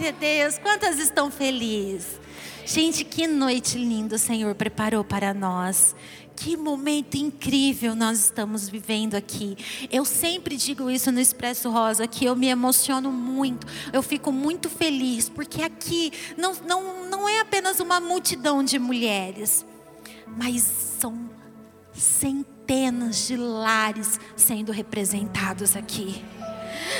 Glória a Deus. Quantas estão felizes? Gente, que noite linda o Senhor preparou para nós. Que momento incrível nós estamos vivendo aqui. Eu sempre digo isso no Expresso Rosa, que eu me emociono muito, eu fico muito feliz, porque aqui não, não, não é apenas uma multidão de mulheres, mas são centenas de lares sendo representados aqui.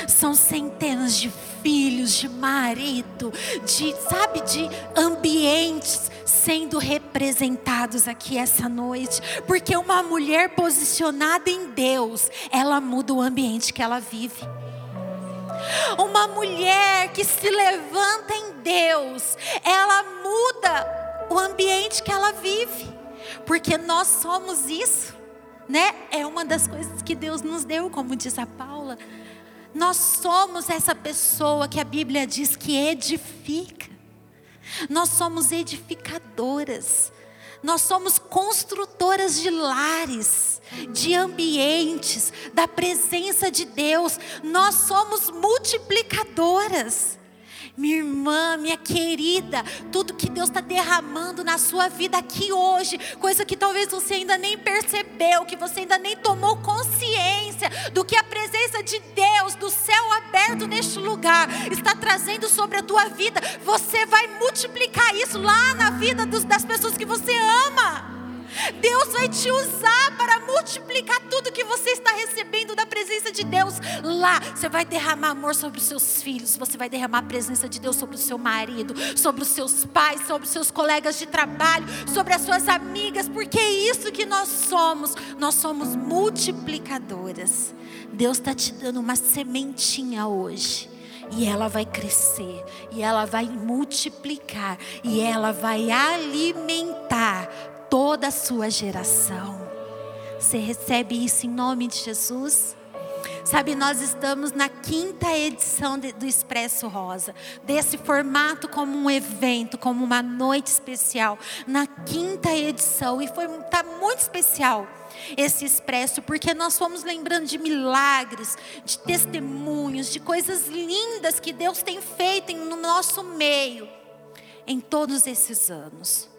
São centenas de filhos, de marido, de, sabe, de ambientes sendo representados aqui essa noite, porque uma mulher posicionada em Deus, ela muda o ambiente que ela vive. Uma mulher que se levanta em Deus, ela muda o ambiente que ela vive, porque nós somos isso, né? É uma das coisas que Deus nos deu, como diz a Paula. Nós somos essa pessoa que a Bíblia diz que edifica. Nós somos edificadoras. Nós somos construtoras de lares, de ambientes, da presença de Deus. Nós somos multiplicadoras. Minha irmã, minha querida, tudo que Deus está derramando na sua vida aqui hoje, coisa que talvez você ainda nem percebeu, que você ainda nem tomou consciência do que a presença de Deus, do céu aberto neste lugar, está trazendo sobre a tua vida. Você vai multiplicar isso lá na vida dos, das pessoas que você ama. Deus vai te usar para multiplicar tudo que você está recebendo da presença de Deus lá. Você vai derramar amor sobre os seus filhos, você vai derramar a presença de Deus sobre o seu marido, sobre os seus pais, sobre os seus colegas de trabalho, sobre as suas amigas, porque é isso que nós somos. Nós somos multiplicadoras. Deus está te dando uma sementinha hoje e ela vai crescer, e ela vai multiplicar, e ela vai alimentar toda a sua geração. Você recebe isso em nome de Jesus? Sabe, nós estamos na quinta edição do Expresso Rosa, desse formato como um evento, como uma noite especial, na quinta edição, e foi tá muito especial esse expresso, porque nós fomos lembrando de milagres, de testemunhos, de coisas lindas que Deus tem feito no nosso meio em todos esses anos.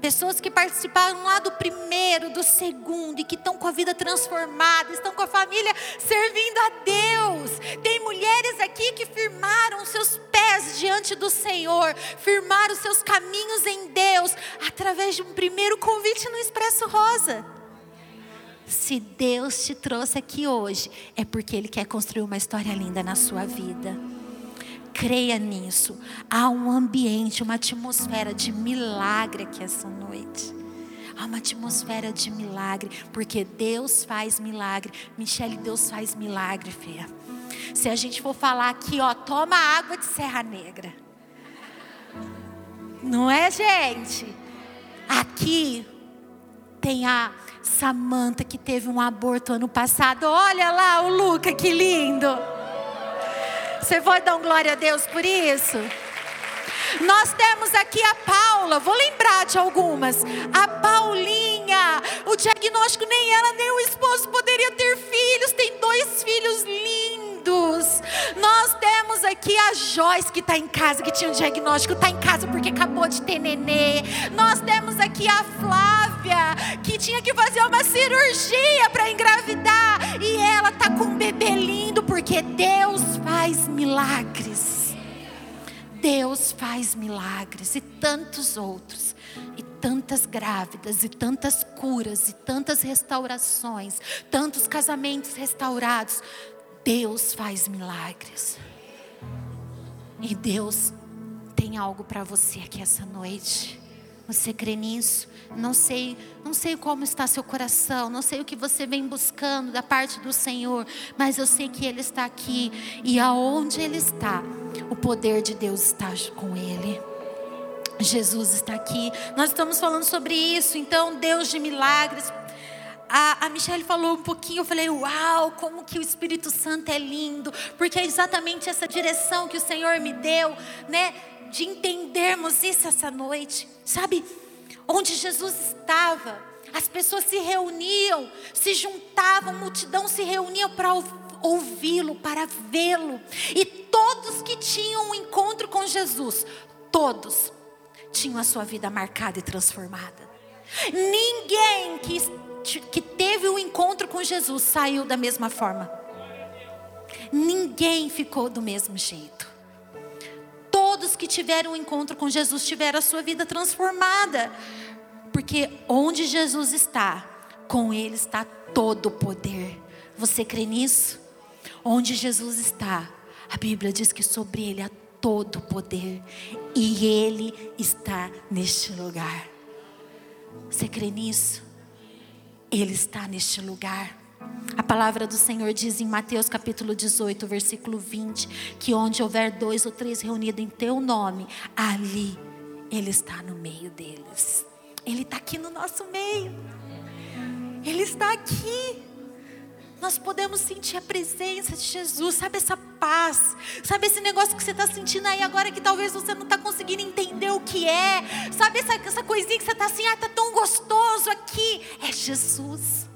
Pessoas que participaram lá do primeiro, do segundo e que estão com a vida transformada, estão com a família servindo a Deus. Tem mulheres aqui que firmaram seus pés diante do Senhor, firmaram seus caminhos em Deus através de um primeiro convite no Expresso Rosa. Se Deus te trouxe aqui hoje, é porque Ele quer construir uma história linda na sua vida. Creia nisso. Há um ambiente, uma atmosfera de milagre aqui essa noite. Há uma atmosfera de milagre, porque Deus faz milagre. Michele, Deus faz milagre, Fê. Se a gente for falar aqui, ó, toma água de Serra Negra. Não é, gente? Aqui tem a Samanta que teve um aborto ano passado. Olha lá o Luca, que lindo. Você pode dar um glória a Deus por isso? Nós temos aqui a Paula, vou lembrar de algumas. A Paulinha, o diagnóstico nem ela nem o esposo poderia ter filhos, tem dois filhos lindos. Nós temos aqui a Joyce que está em casa, que tinha um diagnóstico, está em casa porque acabou de ter nenê. Nós temos aqui a Flávia, que tinha que fazer uma cirurgia para engravidar e ela está com um bebê lindo porque Deus faz milagres. Deus faz milagres e tantos outros, e tantas grávidas, e tantas curas, e tantas restaurações, tantos casamentos restaurados. Deus faz milagres. E Deus tem algo para você aqui essa noite. Você crê nisso? Não sei, não sei como está seu coração, não sei o que você vem buscando da parte do Senhor, mas eu sei que ele está aqui e aonde ele está, o poder de Deus está com ele. Jesus está aqui. Nós estamos falando sobre isso, então Deus de milagres. A, a Michelle falou um pouquinho, eu falei, uau, como que o Espírito Santo é lindo, porque é exatamente essa direção que o Senhor me deu, né? de entendermos isso essa noite. Sabe, onde Jesus estava, as pessoas se reuniam, se juntavam, multidão se reunia para ouvi-lo, para vê-lo. E todos que tinham um encontro com Jesus, todos tinham a sua vida marcada e transformada. Ninguém que, que teve o um encontro com Jesus saiu da mesma forma. Ninguém ficou do mesmo jeito. Que tiveram um encontro com Jesus tiveram a sua vida transformada. Porque onde Jesus está, com Ele está todo o poder. Você crê nisso? Onde Jesus está, a Bíblia diz que sobre Ele há todo o poder. E Ele está neste lugar. Você crê nisso? Ele está neste lugar. A palavra do Senhor diz em Mateus capítulo 18, versículo 20, que onde houver dois ou três reunidos em teu nome, ali Ele está no meio deles. Ele está aqui no nosso meio. Ele está aqui. Nós podemos sentir a presença de Jesus, sabe essa paz, sabe esse negócio que você está sentindo aí agora que talvez você não está conseguindo entender o que é, sabe essa, essa coisinha que você está assim, ah, está tão gostoso aqui. É Jesus.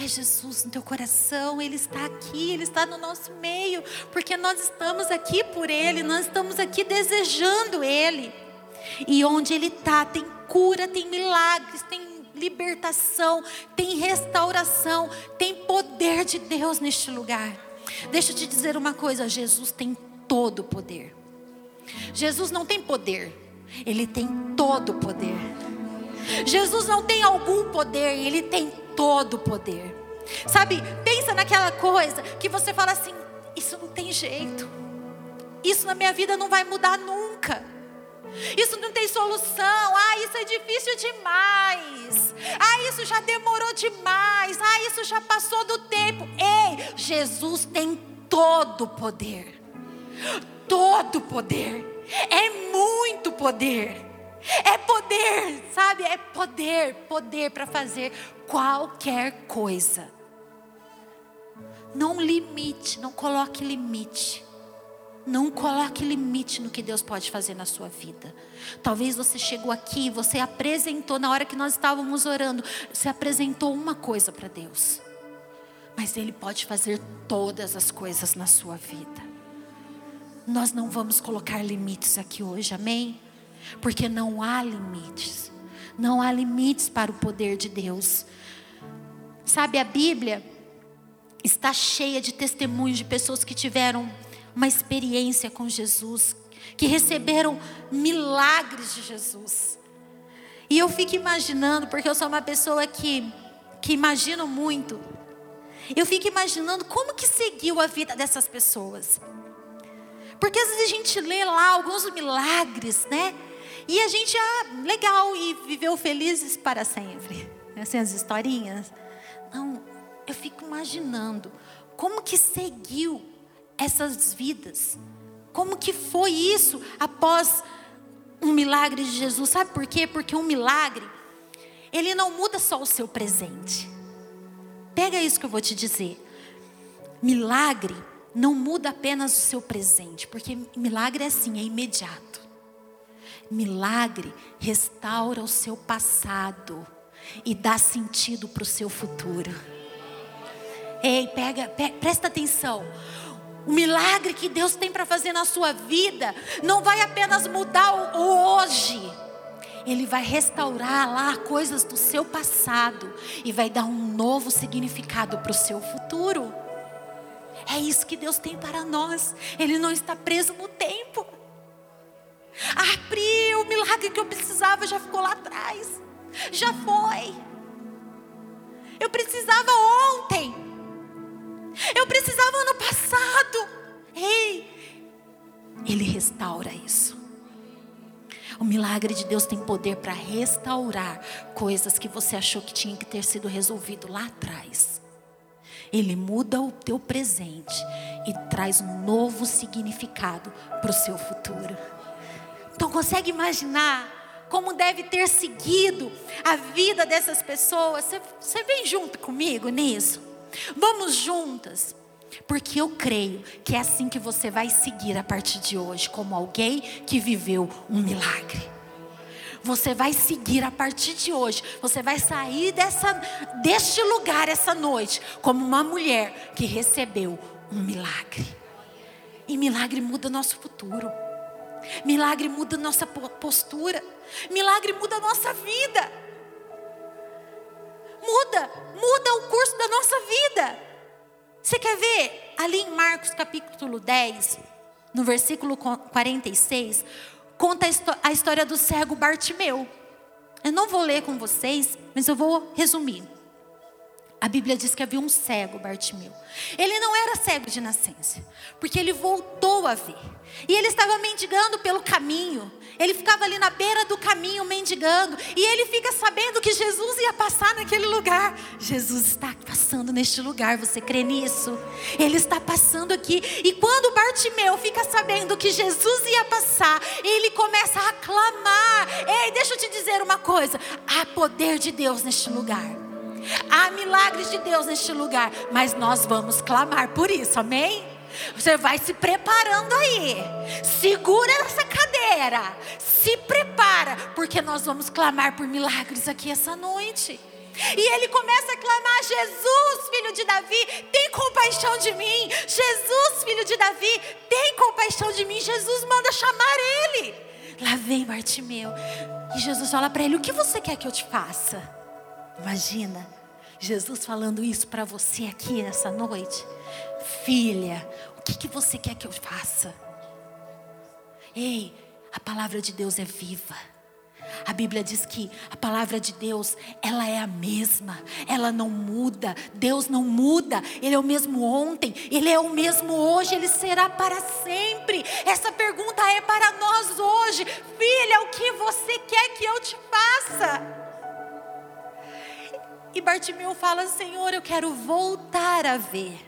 É Jesus no teu coração, Ele está aqui, Ele está no nosso meio, porque nós estamos aqui por Ele, nós estamos aqui desejando Ele. E onde Ele está, tem cura, tem milagres, tem libertação, tem restauração, tem poder de Deus neste lugar. Deixa eu te dizer uma coisa: Jesus tem todo o poder. Jesus não tem poder, ele tem todo o poder. Jesus não tem algum poder, ele tem todo o poder. Sabe, pensa naquela coisa que você fala assim: isso não tem jeito, isso na minha vida não vai mudar nunca. Isso não tem solução. Ah, isso é difícil demais. Ah, isso já demorou demais. Ah, isso já passou do tempo. Ei, Jesus tem todo o poder. Todo o poder. É muito poder. É poder, sabe? É poder, poder para fazer qualquer coisa. Não limite, não coloque limite. Não coloque limite no que Deus pode fazer na sua vida. Talvez você chegou aqui, você apresentou, na hora que nós estávamos orando, você apresentou uma coisa para Deus. Mas Ele pode fazer todas as coisas na sua vida. Nós não vamos colocar limites aqui hoje, amém? Porque não há limites. Não há limites para o poder de Deus. Sabe, a Bíblia está cheia de testemunhos de pessoas que tiveram uma experiência com Jesus, que receberam milagres de Jesus. E eu fico imaginando, porque eu sou uma pessoa que, que imagino muito, eu fico imaginando como que seguiu a vida dessas pessoas. Porque às vezes a gente lê lá alguns milagres, né? E a gente, ah, legal, e viveu felizes para sempre. Assim, as historinhas. Não, eu fico imaginando como que seguiu essas vidas. Como que foi isso após um milagre de Jesus? Sabe por quê? Porque um milagre, ele não muda só o seu presente. Pega isso que eu vou te dizer. Milagre não muda apenas o seu presente, porque milagre é assim, é imediato. Milagre restaura o seu passado e dá sentido para o seu futuro. Ei, pega, pega, presta atenção. O milagre que Deus tem para fazer na sua vida não vai apenas mudar o hoje. Ele vai restaurar lá coisas do seu passado e vai dar um novo significado para o seu futuro. É isso que Deus tem para nós. Ele não está preso no tempo. Pri, o milagre que eu precisava já ficou lá atrás. Já foi. Eu precisava ontem. Eu precisava ano passado. Ei, Ele restaura isso. O milagre de Deus tem poder para restaurar coisas que você achou que tinha que ter sido resolvido lá atrás. Ele muda o teu presente e traz um novo significado para o seu futuro. Então consegue imaginar como deve ter seguido a vida dessas pessoas? Você, vem junto comigo nisso? Vamos juntas. Porque eu creio que é assim que você vai seguir a partir de hoje, como alguém que viveu um milagre. Você vai seguir a partir de hoje. Você vai sair dessa, deste lugar essa noite como uma mulher que recebeu um milagre. E milagre muda nosso futuro. Milagre muda nossa postura. Milagre muda a nossa vida. Muda, muda o curso da nossa vida. Você quer ver? Ali em Marcos capítulo 10, no versículo 46, conta a história do cego Bartimeu. Eu não vou ler com vocês, mas eu vou resumir. A Bíblia diz que havia um cego, Bartimeu. Ele não era cego de nascença, porque ele voltou a ver. E ele estava mendigando pelo caminho. Ele ficava ali na beira do caminho mendigando. E ele fica sabendo que Jesus ia passar naquele lugar. Jesus está passando neste lugar, você crê nisso? Ele está passando aqui. E quando Bartimeu fica sabendo que Jesus ia passar, ele começa a clamar. Ei, deixa eu te dizer uma coisa: há poder de Deus neste lugar. Há milagres de Deus neste lugar, mas nós vamos clamar por isso, amém? Você vai se preparando aí. Segura essa cadeira. Se prepara, porque nós vamos clamar por milagres aqui essa noite. E ele começa a clamar: Jesus, filho de Davi, tem compaixão de mim. Jesus, filho de Davi, tem compaixão de mim. Jesus manda chamar ele. Lá vem Bartimeu. E Jesus fala para ele: O que você quer que eu te faça? Imagina, Jesus falando isso para você aqui nessa noite. Filha, o que, que você quer que eu faça? Ei, a palavra de Deus é viva. A Bíblia diz que a palavra de Deus, ela é a mesma, ela não muda. Deus não muda, Ele é o mesmo ontem, Ele é o mesmo hoje, Ele será para sempre. Essa pergunta é para nós hoje, filha: o que você quer que eu te faça? E Bartimeu fala: Senhor, eu quero voltar a ver.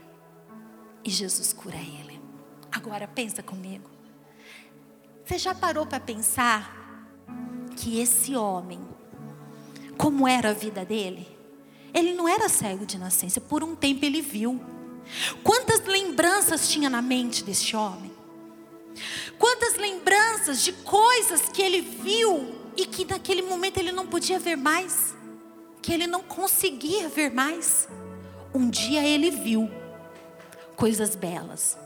E Jesus cura ele. Agora pensa comigo. Você já parou para pensar que esse homem, como era a vida dele? Ele não era cego de nascença, por um tempo ele viu. Quantas lembranças tinha na mente desse homem? Quantas lembranças de coisas que ele viu e que naquele momento ele não podia ver mais? Que ele não conseguia ver mais. Um dia ele viu coisas belas.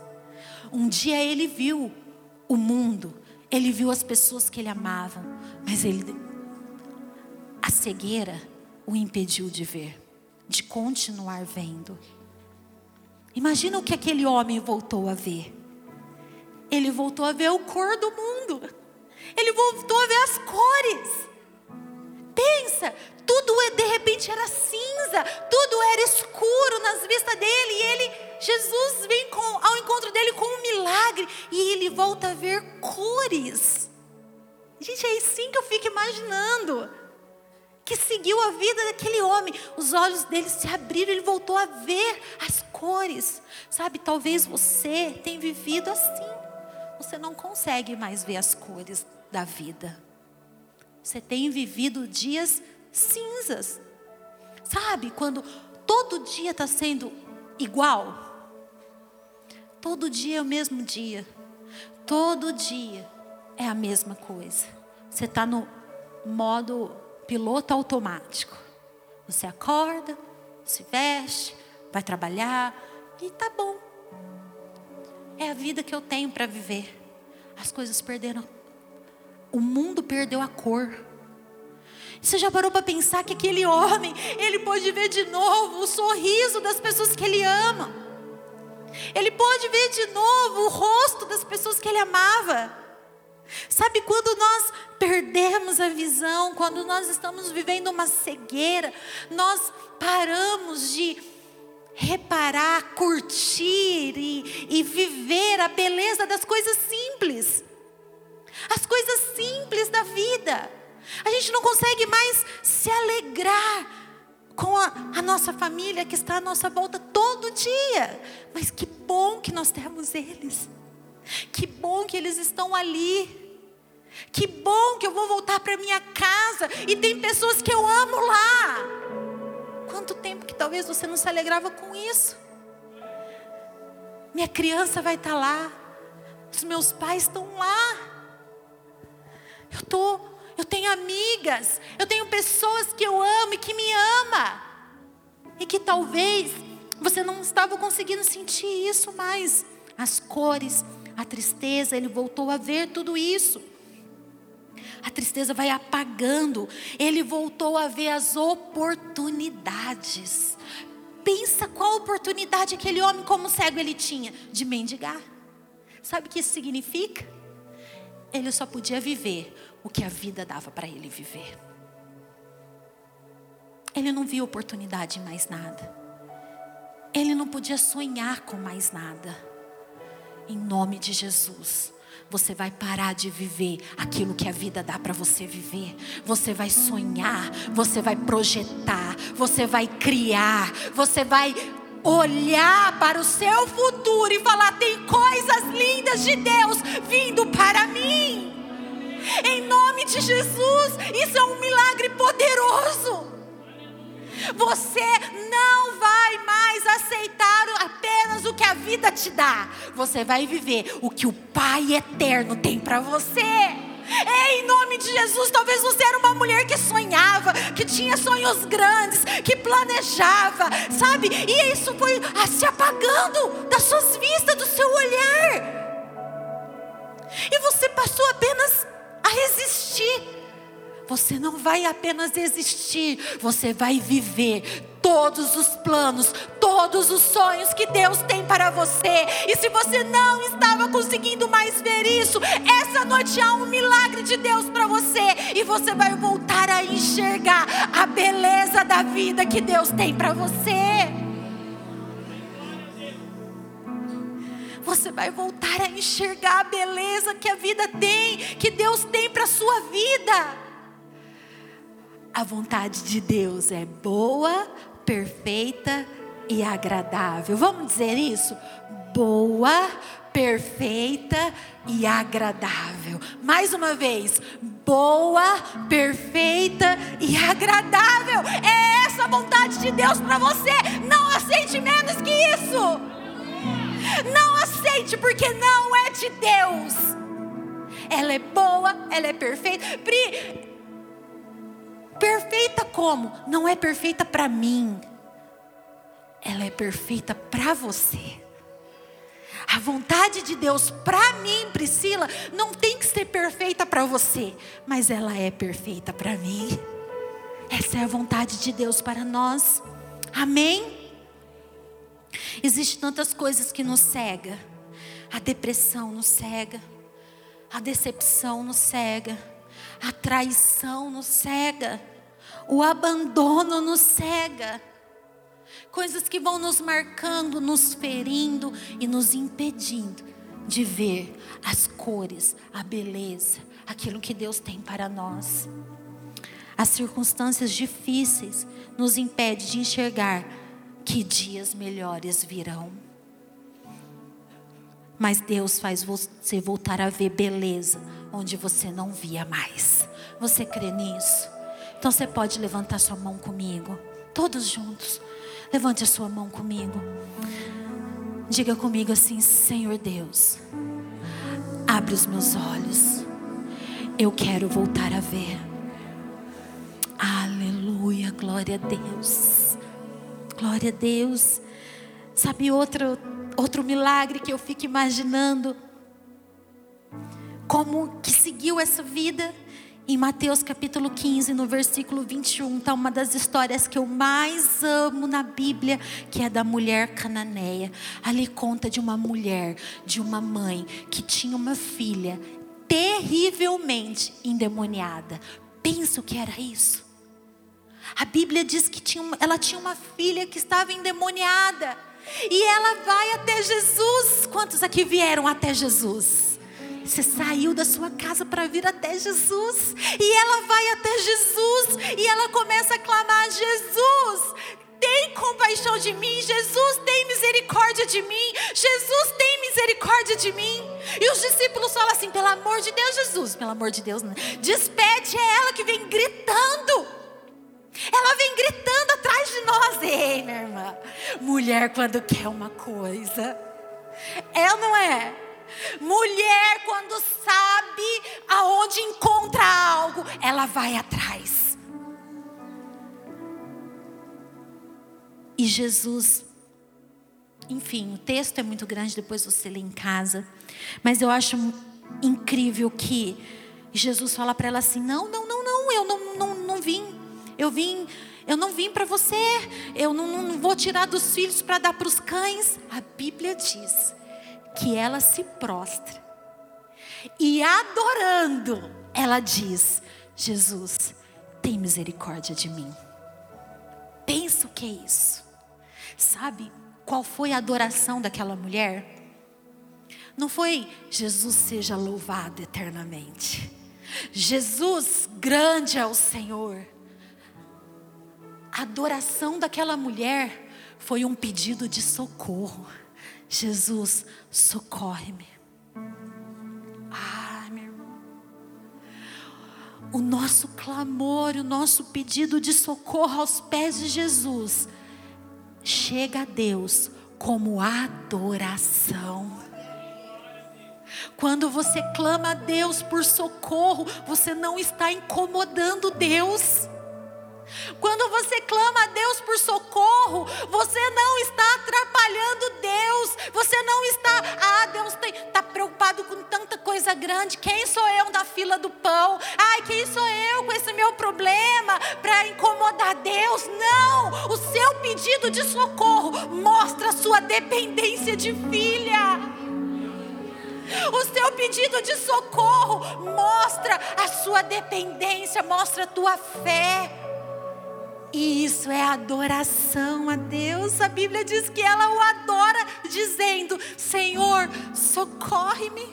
Um dia ele viu o mundo, ele viu as pessoas que ele amava, mas ele a cegueira o impediu de ver, de continuar vendo. Imagina o que aquele homem voltou a ver. Ele voltou a ver o cor do mundo. Ele voltou a ver as cores. Pensa, tudo é, de repente era cinza, tudo era escuro nas vistas dele, e ele, Jesus vem com, ao encontro dele com um milagre, e ele volta a ver cores. Gente, é assim que eu fico imaginando. Que seguiu a vida daquele homem, os olhos dele se abriram, ele voltou a ver as cores. Sabe, talvez você tenha vivido assim. Você não consegue mais ver as cores da vida. Você tem vivido dias cinzas. Sabe, quando todo dia está sendo igual. Todo dia é o mesmo dia. Todo dia é a mesma coisa. Você está no modo piloto automático. Você acorda, se veste, vai trabalhar e tá bom. É a vida que eu tenho para viver. As coisas perderam o mundo perdeu a cor. Você já parou para pensar que aquele homem, ele pode ver de novo o sorriso das pessoas que ele ama. Ele pode ver de novo o rosto das pessoas que ele amava. Sabe quando nós perdemos a visão, quando nós estamos vivendo uma cegueira, nós paramos de reparar, curtir e, e viver a beleza das coisas simples as coisas simples da vida. A gente não consegue mais se alegrar com a, a, nossa família que está à nossa volta todo dia. Mas que bom que nós temos eles. Que bom que eles estão ali. Que bom que eu vou voltar para minha casa e tem pessoas que eu amo lá. Quanto tempo que talvez você não se alegrava com isso? Minha criança vai estar lá. Os meus pais estão lá. Eu tô, eu tenho amigas, eu tenho pessoas que eu amo e que me ama. E que talvez você não estava conseguindo sentir isso mais. As cores, a tristeza, ele voltou a ver tudo isso. A tristeza vai apagando, ele voltou a ver as oportunidades. Pensa qual oportunidade aquele homem, como cego, ele tinha de mendigar. Sabe o que isso significa? Ele só podia viver o que a vida dava para ele viver. Ele não viu oportunidade em mais nada. Ele não podia sonhar com mais nada. Em nome de Jesus, você vai parar de viver aquilo que a vida dá para você viver. Você vai sonhar, você vai projetar, você vai criar, você vai olhar para o seu futuro e falar: tem coisas lindas de Deus vindo para mim. Em nome de Jesus, isso é um milagre poderoso. Você não vai mais aceitar apenas o que a vida te dá. Você vai viver o que o Pai eterno tem para você. em nome de Jesus, talvez você era uma mulher que sonhava, que tinha sonhos grandes, que planejava, sabe? E isso foi se apagando das suas vistas, do seu olhar. E você passou apenas resistir você não vai apenas existir, você vai viver todos os planos, todos os sonhos que Deus tem para você. E se você não estava conseguindo mais ver isso, essa noite há um milagre de Deus para você e você vai voltar a enxergar a beleza da vida que Deus tem para você. Você vai voltar a enxergar a beleza que a vida tem, que Deus tem para sua vida. A vontade de Deus é boa, perfeita e agradável. Vamos dizer isso? Boa, perfeita e agradável. Mais uma vez, boa, perfeita e agradável. É essa a vontade de Deus para você. Não aceite menos que isso. Não aceite, porque não é de Deus. Ela é boa, ela é perfeita. Pri, Perfeita como? Não é perfeita para mim. Ela é perfeita para você. A vontade de Deus para mim, Priscila, não tem que ser perfeita para você, mas ela é perfeita para mim. Essa é a vontade de Deus para nós. Amém? Existem tantas coisas que nos cega. A depressão nos cega. A decepção nos cega a traição nos cega, o abandono nos cega. Coisas que vão nos marcando, nos ferindo e nos impedindo de ver as cores, a beleza, aquilo que Deus tem para nós. As circunstâncias difíceis nos impedem de enxergar que dias melhores virão. Mas Deus faz você voltar a ver beleza onde você não via mais. Você crê nisso? Então você pode levantar sua mão comigo, todos juntos. Levante a sua mão comigo. Diga comigo assim: Senhor Deus, abre os meus olhos. Eu quero voltar a ver. Aleluia, glória a Deus. Glória a Deus. Sabe outro outro milagre que eu fico imaginando? como que seguiu essa vida. Em Mateus capítulo 15, no versículo 21, está uma das histórias que eu mais amo na Bíblia, que é da mulher cananeia. Ali conta de uma mulher, de uma mãe, que tinha uma filha terrivelmente endemoniada. Pensa o que era isso. A Bíblia diz que tinha, ela tinha uma filha que estava endemoniada. E ela vai até Jesus. Quantos aqui vieram até Jesus? Você saiu da sua casa para vir até Jesus. E ela vai até Jesus. E ela começa a clamar: Jesus, tem compaixão de mim. Jesus, tem misericórdia de mim. Jesus, tem misericórdia de mim. E os discípulos falam assim: pelo amor de Deus, Jesus, pelo amor de Deus, né? despede é ela que vem gritando. Ela vem gritando atrás de nós. Ei, minha irmã. Mulher, quando quer uma coisa, é ou não é? Mulher, quando sabe aonde encontra algo, ela vai atrás. E Jesus enfim, o texto é muito grande, depois você lê em casa. Mas eu acho incrível que Jesus fala para ela assim: não, não, não, não, eu não, não, não vim. Eu vim, eu não vim para você. Eu não, não vou tirar dos filhos para dar para os cães. A Bíblia diz que ela se prostra e adorando, ela diz: Jesus, tem misericórdia de mim. Pensa o que é isso. Sabe qual foi a adoração daquela mulher? Não foi Jesus seja louvado eternamente. Jesus, grande é o Senhor. A adoração daquela mulher foi um pedido de socorro. Jesus, socorre-me. Ah, meu irmão. O nosso clamor, o nosso pedido de socorro aos pés de Jesus chega a Deus como adoração. Quando você clama a Deus por socorro, você não está incomodando Deus. Quando você clama a Deus por socorro, você não está atrapalhando Deus. Você não está, ah, Deus está preocupado com tanta coisa grande. Quem sou eu da fila do pão? Ai, quem sou eu com esse meu problema para incomodar Deus? Não! O seu pedido de socorro mostra a sua dependência de filha. O seu pedido de socorro mostra a sua dependência, mostra a tua fé. E isso é adoração a Deus. A Bíblia diz que ela o adora, dizendo: Senhor, socorre-me.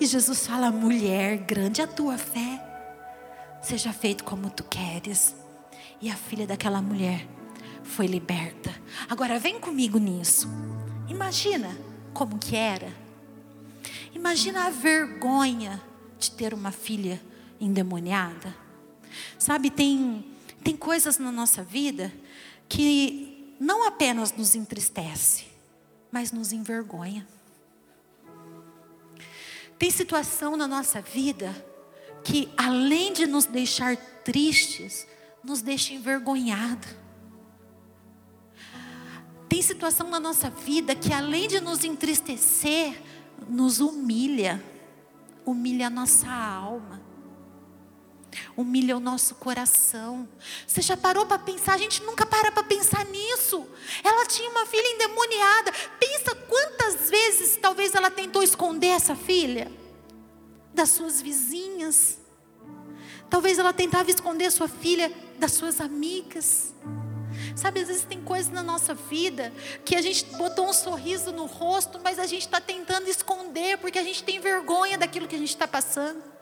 E Jesus fala: mulher, grande a tua fé, seja feito como tu queres. E a filha daquela mulher foi liberta. Agora vem comigo nisso. Imagina como que era Imagina a vergonha de ter uma filha endemoniada. Sabe, tem, tem coisas na nossa vida que não apenas nos entristece, mas nos envergonha. Tem situação na nossa vida que, além de nos deixar tristes, nos deixa envergonhado. Tem situação na nossa vida que, além de nos entristecer, nos humilha, humilha a nossa alma, humilha o nosso coração. Você já parou para pensar? A gente nunca para para pensar nisso. Ela tinha uma filha endemoniada. Pensa quantas vezes talvez ela tentou esconder essa filha das suas vizinhas. Talvez ela tentava esconder sua filha das suas amigas. Sabe, às vezes tem coisas na nossa vida que a gente botou um sorriso no rosto, mas a gente está tentando esconder porque a gente tem vergonha daquilo que a gente está passando.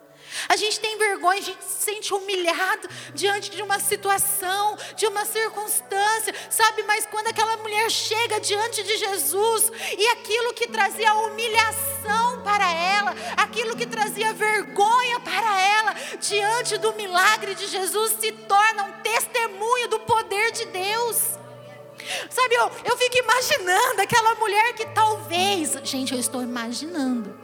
A gente tem vergonha, a gente se sente humilhado diante de uma situação, de uma circunstância, sabe? Mas quando aquela mulher chega diante de Jesus e aquilo que trazia humilhação para ela, aquilo que trazia vergonha para ela, diante do milagre de Jesus, se torna um testemunho do poder de Deus. Sabe, eu, eu fico imaginando aquela mulher que talvez, gente, eu estou imaginando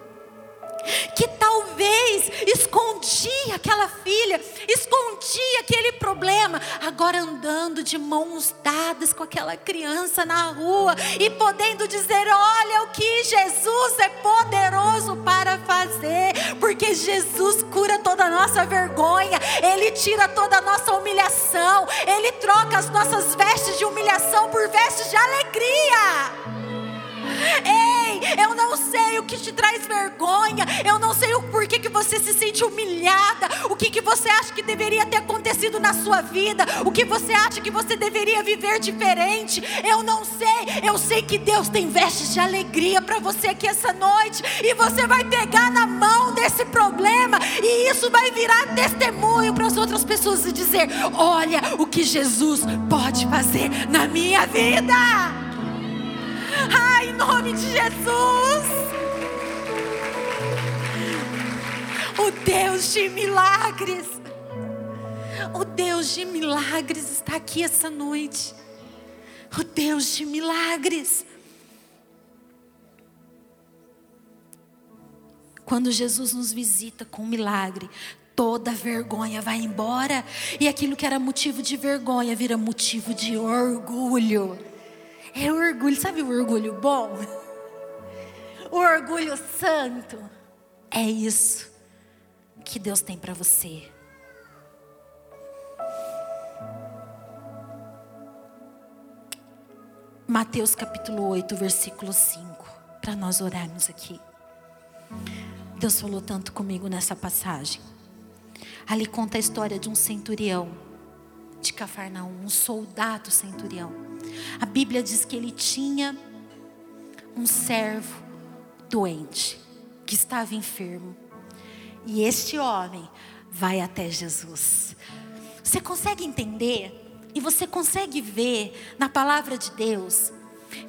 que talvez escondia aquela filha, escondia aquele problema, agora andando de mãos dadas com aquela criança na rua e podendo dizer: Olha o que Jesus é poderoso para fazer, porque Jesus cura toda a nossa vergonha, Ele tira toda a nossa humilhação, Ele troca as nossas vestes de humilhação por vestes de alegria. Ei, eu não sei o que te traz vergonha, eu não sei o porquê que você se sente humilhada, o que, que você acha que deveria ter acontecido na sua vida, o que você acha que você deveria viver diferente. Eu não sei, eu sei que Deus tem vestes de alegria para você aqui essa noite, e você vai pegar na mão desse problema, e isso vai virar testemunho para as outras pessoas e dizer: Olha o que Jesus pode fazer na minha vida. Ai, em nome de Jesus. O Deus de milagres. O Deus de milagres está aqui essa noite. O Deus de milagres. Quando Jesus nos visita com um milagre, toda vergonha vai embora e aquilo que era motivo de vergonha vira motivo de orgulho. É orgulho, sabe o orgulho bom? O orgulho santo. É isso que Deus tem para você. Mateus capítulo 8, versículo 5, para nós orarmos aqui. Deus falou tanto comigo nessa passagem. Ali conta a história de um centurião de Cafarnaum, um soldado centurião. A Bíblia diz que ele tinha um servo doente, que estava enfermo. E este homem vai até Jesus. Você consegue entender e você consegue ver na palavra de Deus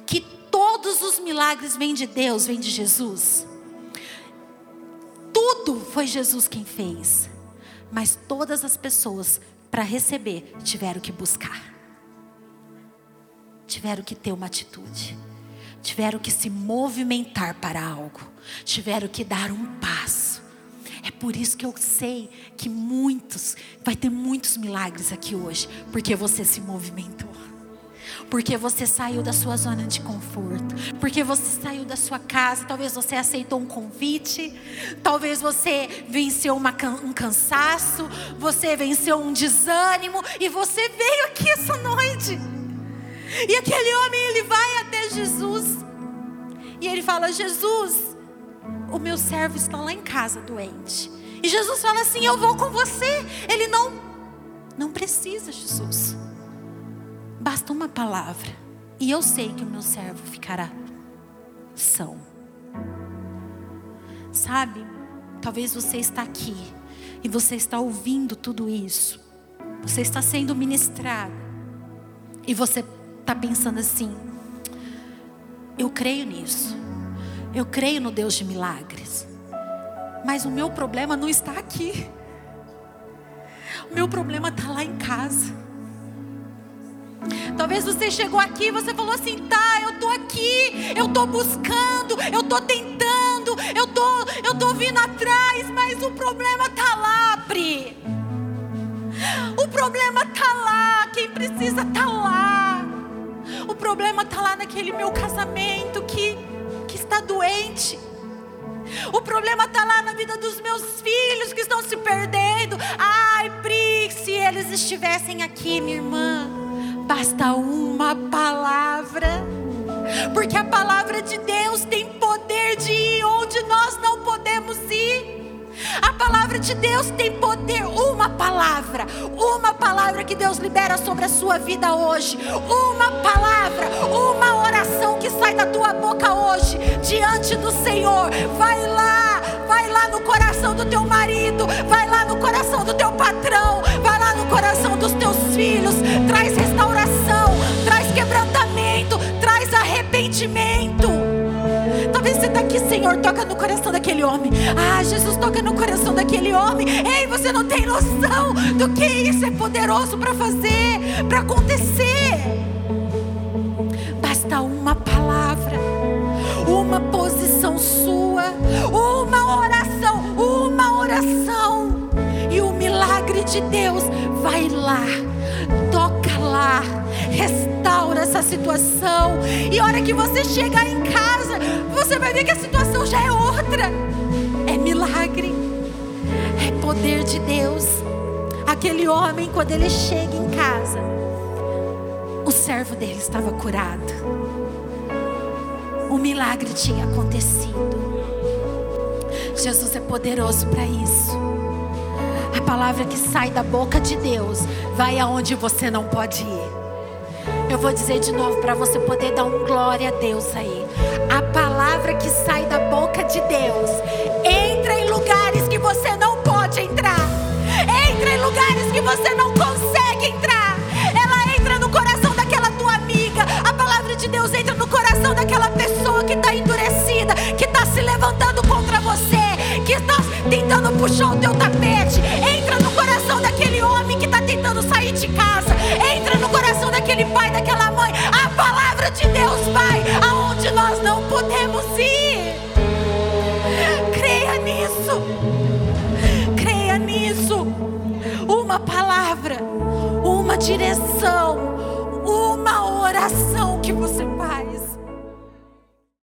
que todos os milagres vêm de Deus, vêm de Jesus? Tudo foi Jesus quem fez. Mas todas as pessoas, para receber, tiveram que buscar, tiveram que ter uma atitude, tiveram que se movimentar para algo, tiveram que dar um passo. É por isso que eu sei que muitos, vai ter muitos milagres aqui hoje, porque você se movimentou porque você saiu da sua zona de conforto, porque você saiu da sua casa, talvez você aceitou um convite, talvez você venceu uma, um cansaço, você venceu um desânimo e você veio aqui essa noite. E aquele homem ele vai até Jesus e ele fala: Jesus, o meu servo está lá em casa doente. E Jesus fala assim: Eu vou com você. Ele não, não precisa, Jesus. Basta uma palavra. E eu sei que o meu servo ficará são. Sabe? Talvez você está aqui e você está ouvindo tudo isso. Você está sendo ministrado. E você está pensando assim: eu creio nisso. Eu creio no Deus de milagres. Mas o meu problema não está aqui. O meu problema está lá em casa. Talvez você chegou aqui e você falou assim: tá, eu tô aqui, eu tô buscando, eu tô tentando, eu tô, eu tô vindo atrás, mas o problema tá lá, Pri. O problema tá lá, quem precisa tá lá. O problema tá lá naquele meu casamento que, que está doente. O problema está lá na vida dos meus filhos que estão se perdendo. Ai, Pri, se eles estivessem aqui, minha irmã basta uma palavra, porque a palavra de Deus tem poder de ir onde nós não podemos ir. A palavra de Deus tem poder, uma palavra, uma palavra que Deus libera sobre a sua vida hoje, uma palavra, uma oração que sai da tua boca hoje, diante do Senhor. Vai lá, vai lá no coração do teu marido, vai lá no coração do teu patrão, vai Senhor, toca no coração daquele homem. Ah, Jesus toca no coração daquele homem. Ei, você não tem noção do que isso é poderoso para fazer, para acontecer. Basta uma palavra, uma posição sua, uma oração, uma oração. E o milagre de Deus vai lá, toca lá, restaura essa situação. E a hora que você chegar em casa, você vai ver que a situação já é outra. É milagre, é poder de Deus. Aquele homem, quando ele chega em casa, o servo dele estava curado. O milagre tinha acontecido. Jesus é poderoso para isso. A palavra que sai da boca de Deus vai aonde você não pode ir. Eu vou dizer de novo para você poder dar um glória a Deus aí. A palavra que sai da boca de Deus entra em lugares que você não pode entrar. Entra em lugares que você não consegue entrar. Ela entra no coração daquela tua amiga. A palavra de Deus entra no coração daquela pessoa que está endurecida, que está se levantando contra você, que está tentando puxar o teu tapete. Entra no coração daquele homem que está tentando sair de casa. Pai, daquela mãe. A palavra de Deus vai aonde nós não podemos ir. Creia nisso. Creia nisso. Uma palavra, uma direção